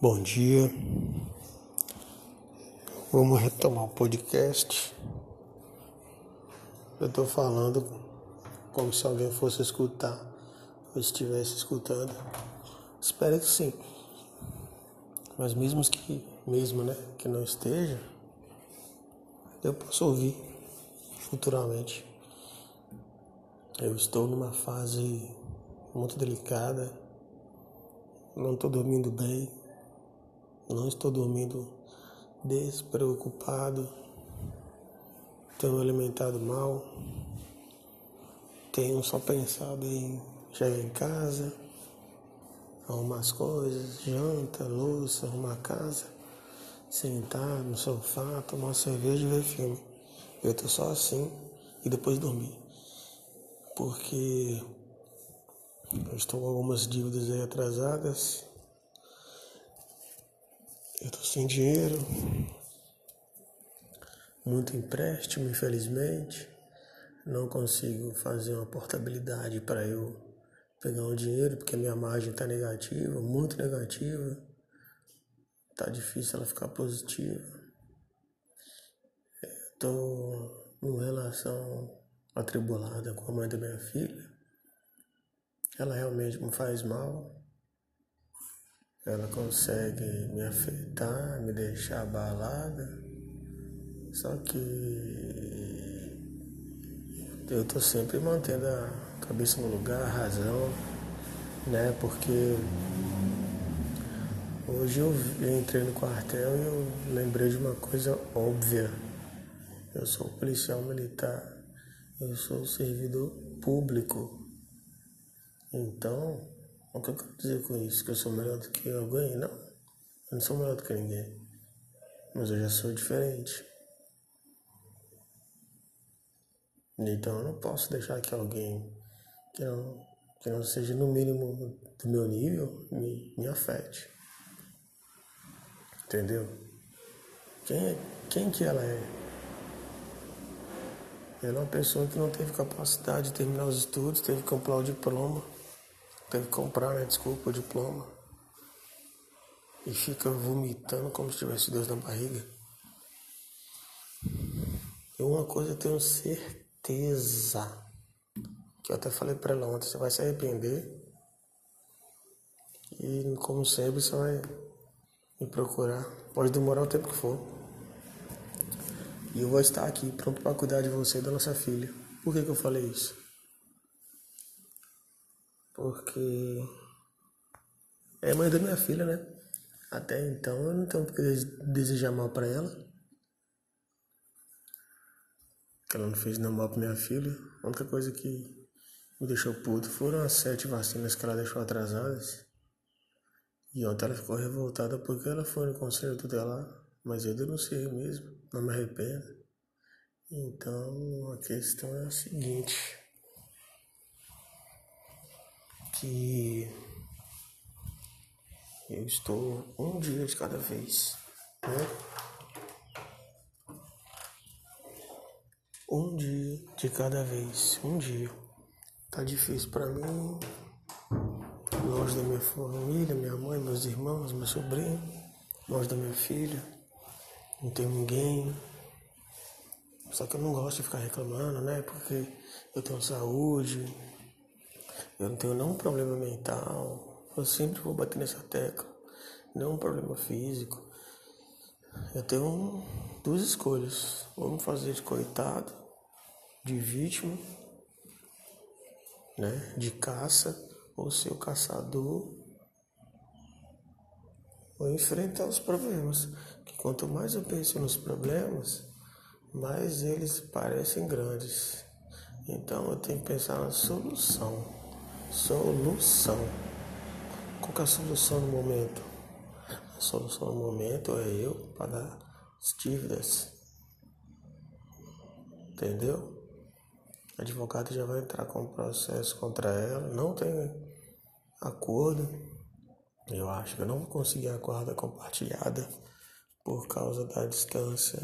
Bom dia. Vamos retomar o podcast. Eu tô falando como se alguém fosse escutar ou estivesse escutando. Espero que sim. Mas mesmo que mesmo, né, que não esteja, eu posso ouvir futuramente. Eu estou numa fase muito delicada. Não estou dormindo bem não estou dormindo despreocupado. Tenho alimentado mal. Tenho só pensado em chegar em casa, arrumar as coisas, janta, louça, arrumar a casa, sentar no sofá, tomar uma cerveja e ver filme. Eu tô só assim e depois dormir. Porque eu estou com algumas dívidas aí atrasadas eu tô sem dinheiro, muito empréstimo, infelizmente. Não consigo fazer uma portabilidade para eu pegar um dinheiro porque minha margem está negativa, muito negativa. Tá difícil ela ficar positiva. Estou numa relação atribulada com a mãe da minha filha. Ela realmente me faz mal ela consegue me afetar, me deixar abalada. Só que eu tô sempre mantendo a cabeça no lugar, a razão, né? Porque hoje eu entrei no quartel e eu lembrei de uma coisa óbvia. Eu sou policial militar, eu sou servidor público. Então, o que eu quero dizer com isso? Que eu sou melhor do que alguém? Não. Eu não sou melhor do que ninguém. Mas eu já sou diferente. Então eu não posso deixar que alguém que não, que não seja no mínimo do meu nível me, me afete. Entendeu? Quem, quem que ela é? Ela é uma pessoa que não teve capacidade de terminar os estudos, teve que comprar o diploma Teve que comprar, né? Desculpa, o diploma. E fica vomitando como se tivesse Deus na barriga. E uma coisa eu tenho certeza. Que eu até falei pra ela ontem, você vai se arrepender. E como sempre você vai me procurar. Pode demorar o tempo que for. E eu vou estar aqui pronto para cuidar de você e da nossa filha. Por que, que eu falei isso? Porque é mãe da minha filha, né? Até então eu não tenho porque desejar mal para ela. Que ela não fez nada mal pra minha filha. A única coisa que me deixou puto foram as sete vacinas que ela deixou atrasadas. E ontem ela ficou revoltada porque ela foi no conselho tutelar. Mas eu denunciei mesmo, não me arrependo. Então a questão é a seguinte que eu estou um dia de cada vez, né? Um dia de cada vez, um dia. Tá difícil para mim, longe da minha família, minha mãe, meus irmãos, meu sobrinho, longe da minha filha, não tenho ninguém. Só que eu não gosto de ficar reclamando, né? Porque eu tenho saúde, eu não tenho nenhum problema mental. Eu sempre vou bater nessa tecla. Não um problema físico. Eu tenho duas escolhas. Ou me fazer de coitado, de vítima, né? De caça, ou ser o caçador. Ou enfrentar os problemas. Que quanto mais eu penso nos problemas, mais eles parecem grandes. Então eu tenho que pensar na solução. Solução. Qual é a solução no momento? A solução no momento é eu pagar as dívidas. Entendeu? O advogado já vai entrar com processo contra ela. Não tem acordo. Eu acho que eu não vou conseguir a guarda compartilhada por causa da distância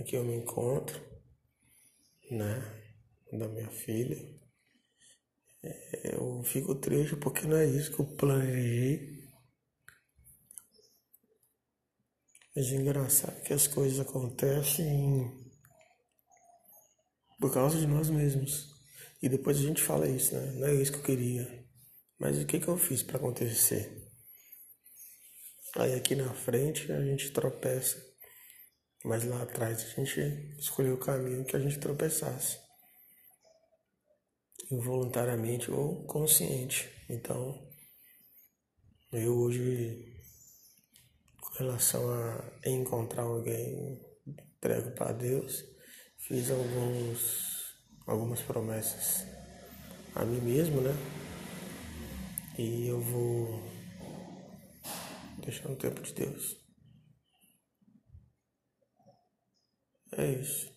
em que eu me encontro, né? Da minha filha. Eu fico triste porque não é isso que eu planejei. Mas é engraçado que as coisas acontecem por causa de nós mesmos. E depois a gente fala isso, né? Não é isso que eu queria. Mas o que, que eu fiz para acontecer? Aí aqui na frente a gente tropeça. Mas lá atrás a gente escolheu o caminho que a gente tropeçasse. Involuntariamente ou consciente. Então, eu hoje relação a encontrar alguém, entrego para Deus, fiz alguns, algumas promessas a mim mesmo, né? E eu vou deixar no tempo de Deus. É isso.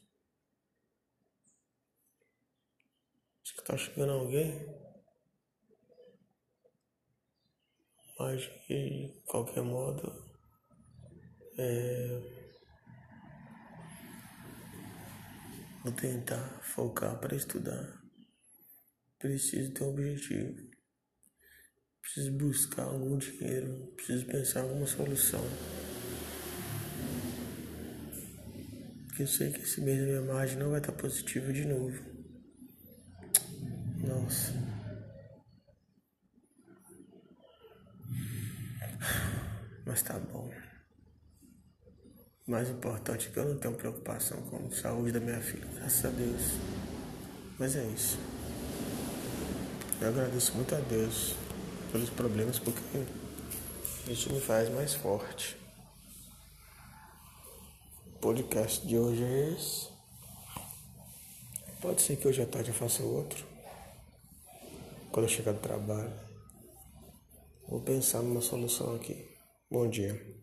Acho que tá chegando alguém. Mas de qualquer modo é, vou tentar focar para estudar. Preciso ter um objetivo. Preciso buscar algum dinheiro. Preciso pensar alguma solução. Eu sei que esse mês a minha margem não vai estar positiva de novo. Nossa. Mas tá bom mais importante é que eu não tenho preocupação com a saúde da minha filha, graças a Deus. Mas é isso. Eu agradeço muito a Deus pelos problemas porque isso me faz mais forte. O podcast de hoje é esse. Pode ser que hoje à tarde eu faça outro. Quando eu chegar do trabalho. Vou pensar numa solução aqui. Bom dia.